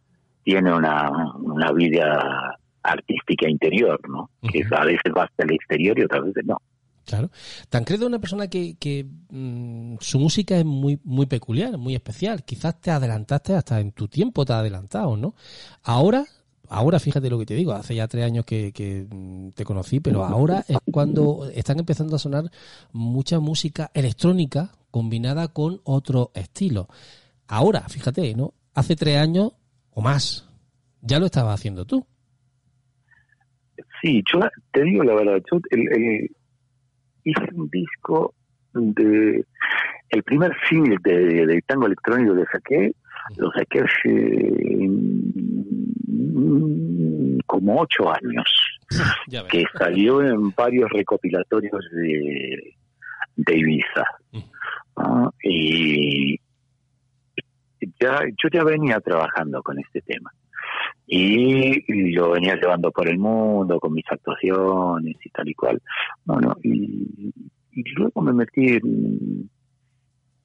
Speaker 5: tiene una, una vida artística interior, ¿no? Uh -huh. Que a veces va hasta el exterior y otras veces no.
Speaker 1: Claro. Tancredo es una persona que, que mmm, su música es muy, muy peculiar, muy especial. Quizás te adelantaste hasta en tu tiempo, te has adelantado, ¿no? Ahora, ahora fíjate lo que te digo, hace ya tres años que, que te conocí, pero ahora es cuando están empezando a sonar mucha música electrónica combinada con otro estilo. Ahora, fíjate, ¿no? Hace tres años o más. Ya lo estaba haciendo tú.
Speaker 5: Sí, yo te digo la verdad, yo el, el, hice un disco de el primer single de, de, tango electrónico que saqué, lo saqué hace mm, como ocho años, (laughs) que salió en varios recopilatorios de, de Ibiza. Uh, y, yo ya venía trabajando con este tema y, lo venía llevando por el mundo con mis actuaciones y tal y cual bueno y, luego me metí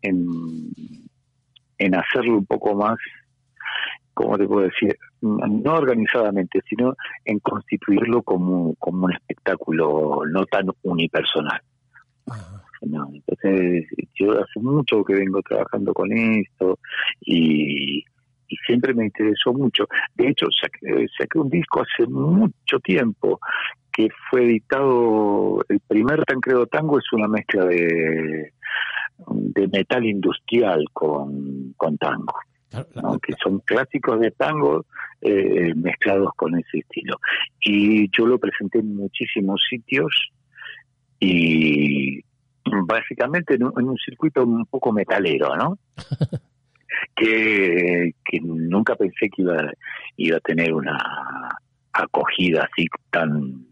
Speaker 5: en, en, hacerlo un poco más ¿cómo te puedo decir? No organizadamente, sino en constituirlo como, como un espectáculo no tan unipersonal. No, entonces yo hace mucho que vengo trabajando con esto y, y siempre me interesó mucho. De hecho, saqué, saqué, un disco hace mucho tiempo que fue editado, el primer Tancredo Tango es una mezcla de, de metal industrial con, con tango. ¿no? que son clásicos de tango eh, mezclados con ese estilo. Y yo lo presenté en muchísimos sitios y básicamente en un, en un, circuito un poco metalero, ¿no? (laughs) que, que nunca pensé que iba, iba a tener una acogida así tan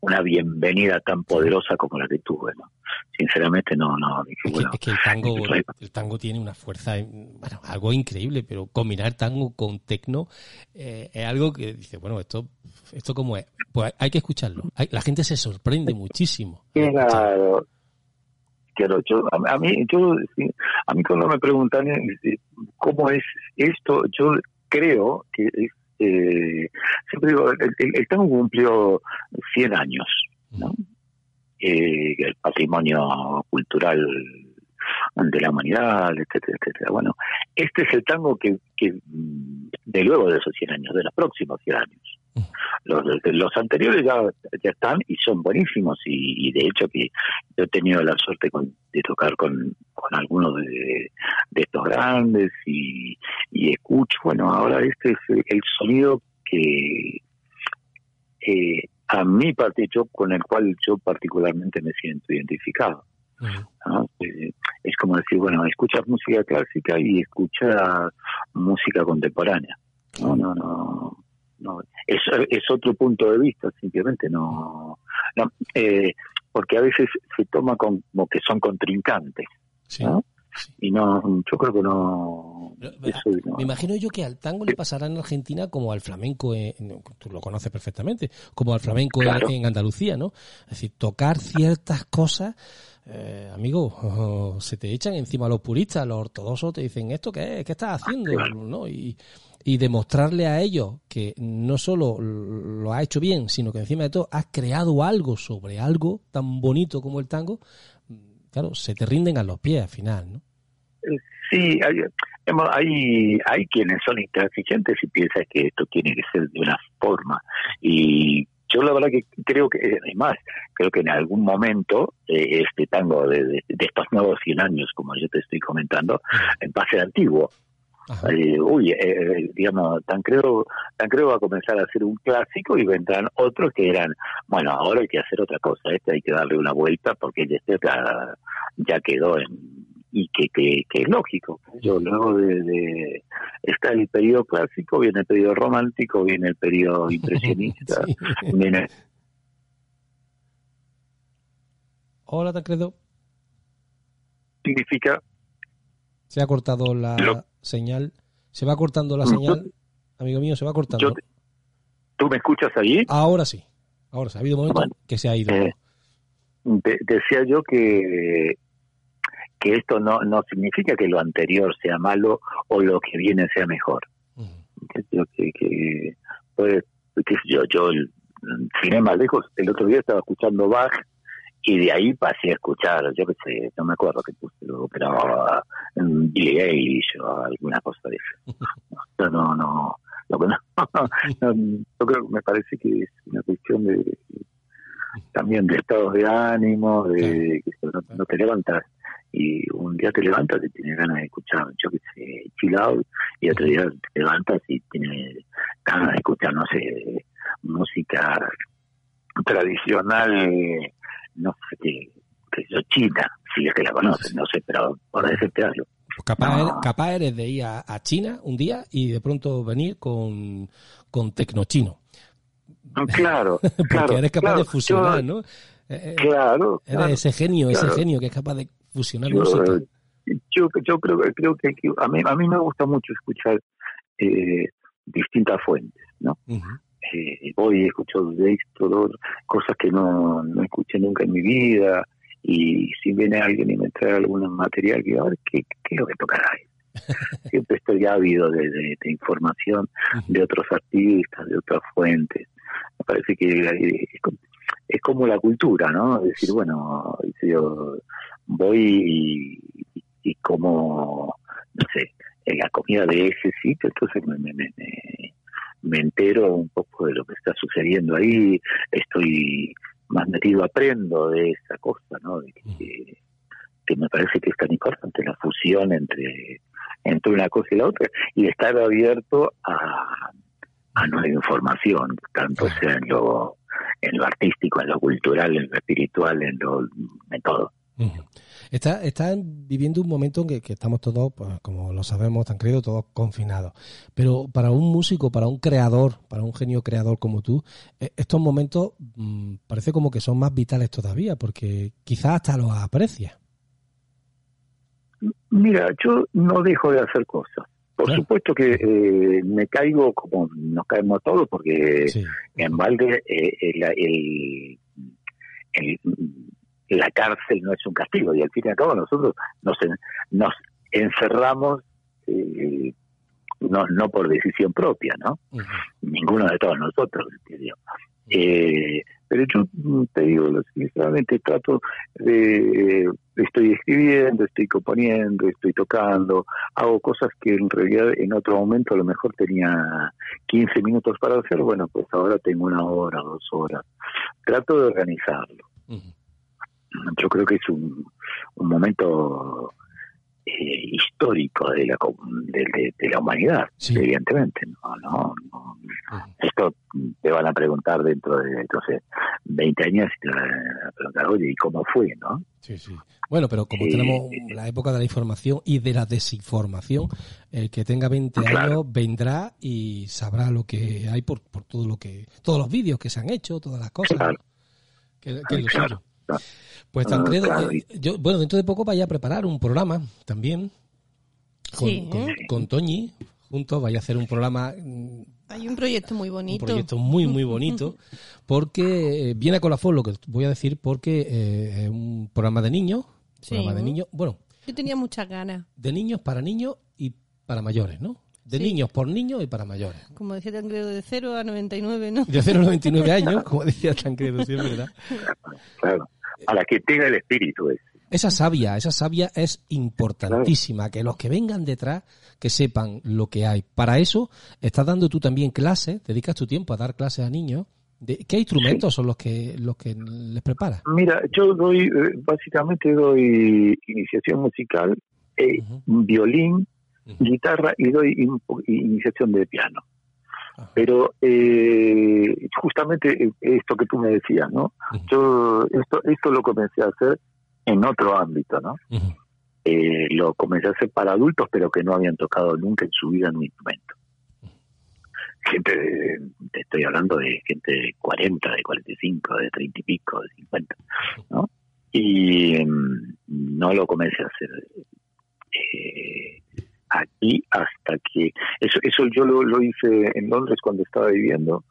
Speaker 5: una bienvenida tan poderosa como la que tuve, ¿no? Sinceramente no, no. Dije,
Speaker 1: es,
Speaker 5: bueno,
Speaker 1: es que el tango, el tango tiene una fuerza, bueno, algo increíble, pero combinar tango con tecno eh, es algo que dice, bueno, esto, esto como es, pues hay que escucharlo. Hay, la gente se sorprende muchísimo.
Speaker 5: Claro, claro yo a, mí yo a mí cuando me preguntan cómo es esto yo creo que eh, siempre digo, el, tango cumplió 100 años, ¿no? Eh, el patrimonio cultural de la humanidad, etcétera, etcétera. Bueno, este es el tango que, que de luego de esos 100 años, de los próximos 100 años. Los, los anteriores ya, ya están y son buenísimos y, de hecho que yo he tenido la suerte de tocar con, con algunos de, estos grandes y, y escucho, bueno, ahora este es el sonido que eh, a mí yo con el cual yo particularmente me siento identificado. Eh, es como decir, bueno, escuchas música clásica y escuchas música contemporánea. No, no, no. No. Es, es otro punto de vista, simplemente no. no eh, porque a veces se toma como que son contrincantes. ¿no? Y no, yo creo que no,
Speaker 1: Me imagino yo que al tango le pasará en Argentina como al flamenco, tú lo conoces perfectamente, como al flamenco en, Andalucía, ¿no? Es decir, tocar ciertas cosas, eh, amigo, (laughs) se te echan encima los puristas, los ortodoxos te dicen, ¿esto qué es? ¿Qué estás haciendo? ¿no? Y, y demostrarle a ellos que no solo lo ha hecho bien, sino que encima de todo has creado algo sobre algo tan bonito como el tango, claro, se te rinden a los pies al final, ¿no?
Speaker 5: Sí, hay, hay, hay quienes son intransigentes y piensan que esto tiene que ser de una forma. Y yo la verdad que creo que, además, creo que en algún momento eh, este tango de, estos nuevos 100 años, como yo te estoy comentando, en base antiguo. Eh, uy, eh, digamos, tan creo, tan creo va a comenzar a ser un clásico y vendrán otros que eran, bueno, ahora hay que hacer otra cosa, este hay que darle una vuelta porque este ya, ya quedó en y que, que, que, es lógico. Yo luego de, está el periodo clásico, viene el periodo romántico, viene el periodo impresionista, (laughs) viene...
Speaker 1: Hola, Tancredo.
Speaker 5: Significa...
Speaker 1: Se ha cortado la señal. Se va cortando la señal. Amigo mío, se va cortando.
Speaker 5: ¿Tú me escuchas ahí?
Speaker 1: Ahora sí. Ahora sí. Ha habido momentos que se ha ido.
Speaker 5: Eh, decía yo que que esto no, no significa que lo anterior sea malo o lo que viene sea mejor. que, que, pues, yo, yo, sin más lejos, el otro día estaba escuchando Bach y de ahí pasé a escuchar, yo qué sé, no me acuerdo que puse, pero Billy Eilish o alguna cosa de eso. No, no, no, (laughs) no, no, yo creo que me parece que es una cuestión de también de estados de ánimo, de que no te levantas y un día te levantas y tienes ganas de escuchar, yo que sé, chill out, y otro día te levantas y tienes ganas de escuchar, no sé, música tradicional, no sé qué, que yo china, si es que la conoces, no sé, pero por decirte algo.
Speaker 1: Pues capaz, eres, capaz eres de ir a, China un día y de pronto venir con, con tecnochino. (laughs)
Speaker 5: Claro, Porque
Speaker 1: eres capaz de fusionar, ¿no?
Speaker 5: Eh, eh, claro.
Speaker 1: Eres ese genio, ese genio que es capaz de fusionar yo,
Speaker 5: Yo, yo creo, creo que a mí, a mí me gusta mucho escuchar eh, distintas fuentes, ¿no? eh, voy escucho de esto, cosas que no, no escuché nunca en mi vida, y si viene alguien y me trae algún material, que a ver, ¿qué, qué es lo que tocará? Siempre estoy ávido de, de, información de otros artistas, de otras fuentes. Me parece que es, como la cultura, ¿no? Es decir, bueno, yo voy y, como, no sé, en la comida de ese sitio, entonces me, me, me, entero un poco de lo que está sucediendo ahí, estoy más metido, aprendo de esa cosa, ¿no? De que, que me parece que es tan importante la fusión entre, entre una cosa y la otra y estar abierto a, a nueva información, tanto sea en lo, en lo artístico, en lo cultural, en lo espiritual, en lo en todo.
Speaker 1: Está, viviendo un momento en que, estamos todos, pues, como lo sabemos, tan querido, todos confinados. Pero para un músico, para un creador, para un genio creador como tú, e, estos momentos mm, parece como que son más vitales todavía, porque quizás hasta los aprecias.
Speaker 5: Mira, yo no dejo de hacer cosas. Por supuesto que eh, me caigo como nos caemos todos, porque en balde eh, el, el la cárcel no es un castigo y al fin y al cabo nosotros nos, nos encerramos eh, no, no por decisión propia, ¿no? Ninguno de todos nosotros, eh, pero yo mm, te digo, sinceramente trato de, estoy escribiendo, estoy componiendo, estoy tocando, hago cosas que en realidad en otro momento a lo mejor tenía 15 minutos para hacer, bueno, pues ahora tengo una hora, dos horas. Trato de organizarlo. Yo creo que es un, un momento eh, histórico de la, de, la humanidad, evidentemente. No, no, Esto te van a preguntar dentro de, entonces, 20 años y te van a preguntar, oye, ¿y cómo fue? ¿no?
Speaker 1: Sí, sí. Bueno, pero como tenemos la época de la información y de la desinformación, el que tenga 20 años vendrá y sabrá lo que hay por, por todo lo que, todos los vídeos que se han hecho, todas las cosas. Que, que lo pues ah, Tancredo, eh, yo, bueno, dentro de poco vaya a preparar un programa también con, Toñi, juntos, vaya a hacer un programa.
Speaker 6: Mm, Hay un proyecto muy bonito.
Speaker 1: Un proyecto muy, muy (laughs) bonito, porque eh, viene a colafón lo que voy a decir, porque eh, es un programa de niños, programa de niños, bueno.
Speaker 6: Yo tenía muchas ganas.
Speaker 1: De niños para niños y para mayores, ¿no? De niños por niños y para mayores.
Speaker 6: Como decía Tancredo, de 0 a 99, ¿no?
Speaker 1: De 0 a 99 (laughs) años, como decía Tancredo, sí, verdad.
Speaker 5: Claro a la que tenga el espíritu
Speaker 1: Esa sabia, esa sabia es importantísima, que los que vengan detrás, que sepan lo que hay. Para eso, estás dando tú también clases, dedicas tu tiempo a dar clases a niños. De, ¿Qué instrumentos son los que los que les preparas?
Speaker 5: Mira, yo doy, eh, básicamente doy iniciación musical, eh, violín, guitarra y doy iniciación de piano. Pero eh, justamente esto que tú me decías, ¿no? Yo esto, esto lo comencé a hacer en otro ámbito, ¿no? eh, lo comencé a hacer para adultos, pero que no habían tocado nunca en su vida un instrumento. Gente, te estoy hablando de gente de 40, de 45, de 30 y pico, de 50, ¿no? Y mm, no lo comencé a hacer eh, aquí hasta que eso eso yo lo, hice en Londres cuando estaba viviendo.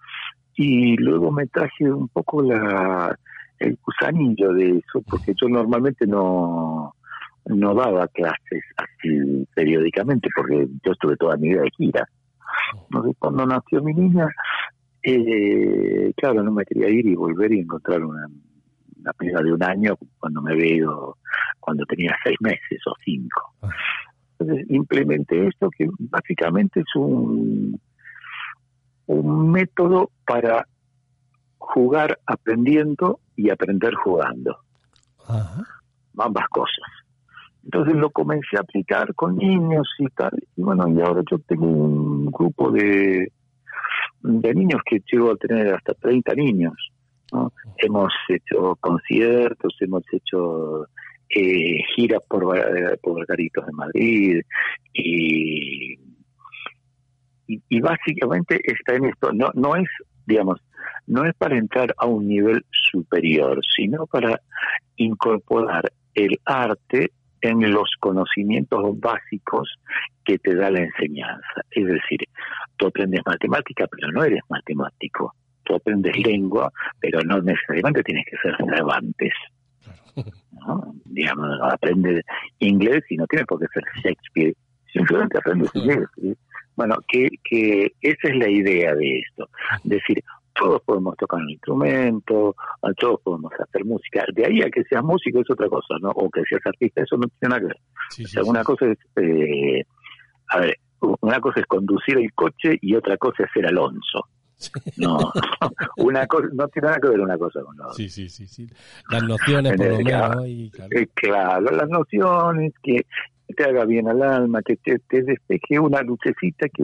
Speaker 5: Y luego me traje un poco la el gusanillo de eso porque yo normalmente no no daba clases así periódicamente porque yo estuve toda mi vida de gira. Cuando nació mi niña eh, claro no me quería ir y volver y encontrar una una de un año cuando me veo cuando tenía seis meses o cinco. Ah. Entonces implementé esto que básicamente es un, un método para jugar aprendiendo y aprender jugando. Ambas cosas. Entonces lo comencé a aplicar con niños y tal. Y bueno, y ahora yo tengo un grupo de, de niños que llego a tener hasta 30 niños. Hemos hecho conciertos, hemos hecho eh, gira por, por Garitos de Madrid y, y, básicamente está en esto, no, no es, digamos, no es para entrar a un nivel superior, sino para incorporar el arte en los conocimientos básicos que te da la enseñanza. Es decir, tú aprendes matemática, pero no eres matemático. Tú aprendes lengua, pero no necesariamente tienes que ser Cervantes. ¿No? Digamos, aprende inglés y no tiene por qué ser Shakespeare, simplemente aprende inglés. Bueno, que, que esa es la idea de esto. decir, todos podemos tocar un instrumento, todos podemos hacer música. De ahí a que seas músico es otra cosa, ¿no? O que seas artista, eso no tiene nada que ver. una cosa es, eh, a ver, una cosa es conducir el coche y otra cosa es ser Alonso. No, (laughs) una cosa, no tiene nada que ver una cosa con la otra.
Speaker 1: Sí, sí, sí, sí. Las nociones, por lo menos. Y,
Speaker 5: eh, claro. las nociones, que te haga bien al alma, que te, despeje una lucecita que,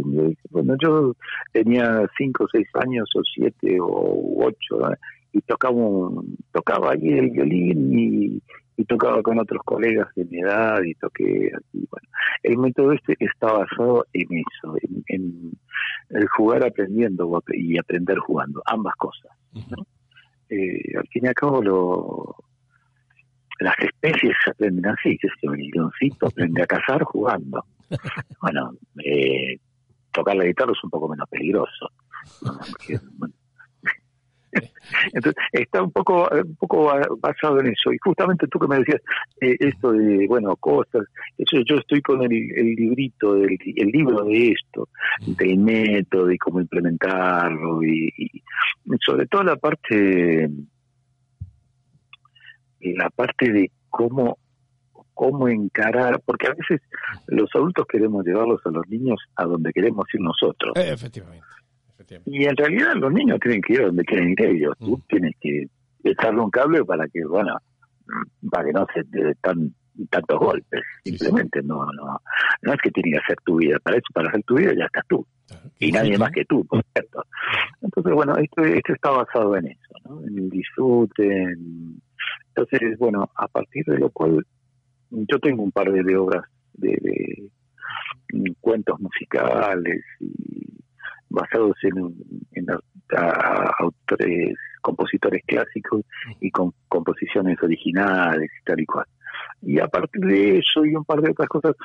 Speaker 5: bueno, yo tenía cinco, seis años, o siete, o ocho, y tocaba, un, tocaba ahí el violín y, y tocaba con otros colegas de mi edad y toqué así. Bueno, el método este está basado en eso, en, el jugar aprendiendo y aprender jugando, ambas cosas. Eh, al fin y al cabo, lo, las especies aprenden así, que un leoncito aprende a cazar jugando. (laughs) Bueno, eh, tocar la guitarra es un poco menos peligroso. (laughs) Entonces, está un poco, un poco basado en eso. Y justamente tú que me decías eh, esto de, bueno, cosas, eso yo estoy con el, librito, el, el, libro de esto, del método y cómo implementarlo, y, sobre todo la parte, la parte de cómo cómo encarar, porque a veces los adultos queremos llevarlos a los niños a donde queremos ir nosotros.
Speaker 1: Eh, efectivamente.
Speaker 5: Y en realidad los niños tienen que ir donde quieren ir ellos. Tú mm. tienes que echarle un cable para que, bueno, para que no se te tan tantos golpes. Simplemente no, no, no es que tiene que hacer tu vida. Para eso, para hacer tu vida ya estás tú. Y nadie más que tú, por cierto. Entonces, bueno, esto, esto está basado en eso, ¿no? En el disfrute. Entonces, bueno, a partir de lo cual yo tengo un par de, obras de, de cuentos musicales y basados en, en autores, compositores clásicos y con composiciones originales y tal y cual. Y a partir de eso y un par de otras cosas,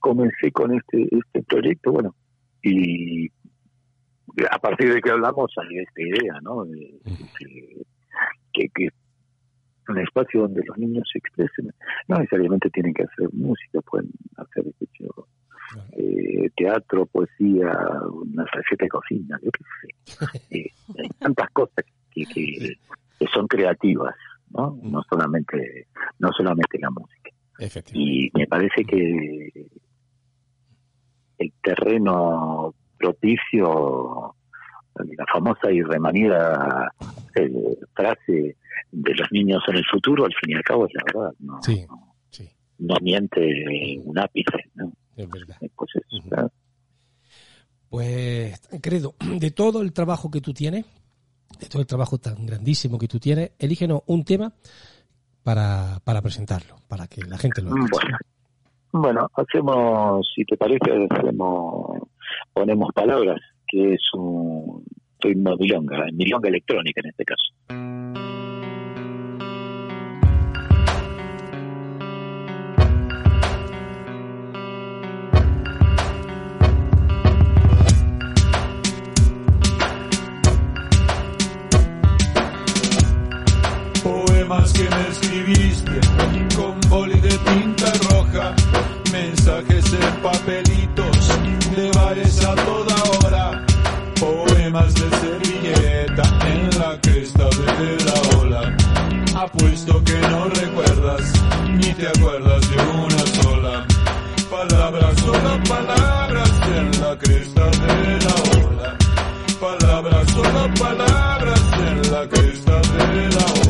Speaker 5: comencé con este, este proyecto, bueno, y a partir de que hablamos salió esta idea, ¿no? que, que un espacio donde los niños se expresen, no necesariamente tienen que hacer música, pueden hacer, hecho, eh, teatro, poesía, una receta de cocina, yo qué sé. (laughs) Eh, hay tantas cosas que, que, son creativas, ¿no? No solamente, no solamente la música. Y me parece que el terreno propicio, la famosa y remanida eh, frase de los niños en el futuro, al fin y al cabo es la verdad, no, no, miente un ápice, ¿no?
Speaker 1: Es verdad. Pues, pues, Credo, de todo el trabajo que tú tienes, de todo el trabajo tan grandísimo que tú tienes, elígenos un tema para, para presentarlo, para que la gente lo
Speaker 5: Bueno, bueno, hacemos, si te parece, hacemos, ponemos palabras, que es un ritmo milonga, milonga electrónica en este caso.
Speaker 7: Que me escribiste con boli de tinta roja, mensajes en papelitos de bares a toda hora, poemas de servilleta en la cresta de la ola. Apuesto que no recuerdas ni te acuerdas de una sola. Palabras, solo palabras en la cresta de la ola. Palabras, solo palabras en la cresta de la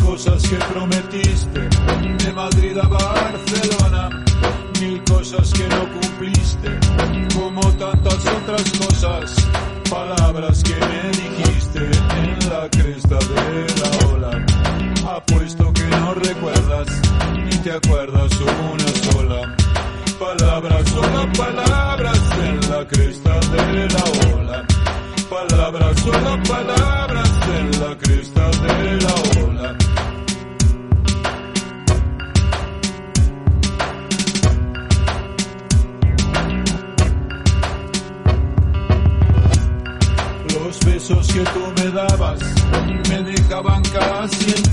Speaker 7: cosas que prometiste, de Madrid a Barcelona, mil cosas que no cumpliste, como tantas otras cosas, palabras que me dijiste en la cresta de la ola. Apuesto que no recuerdas, ni te acuerdas una sola. Palabras, solo palabras en la cresta de la ola. Palabras, solo palabras en la cresta que tú me dabas me dejaban casi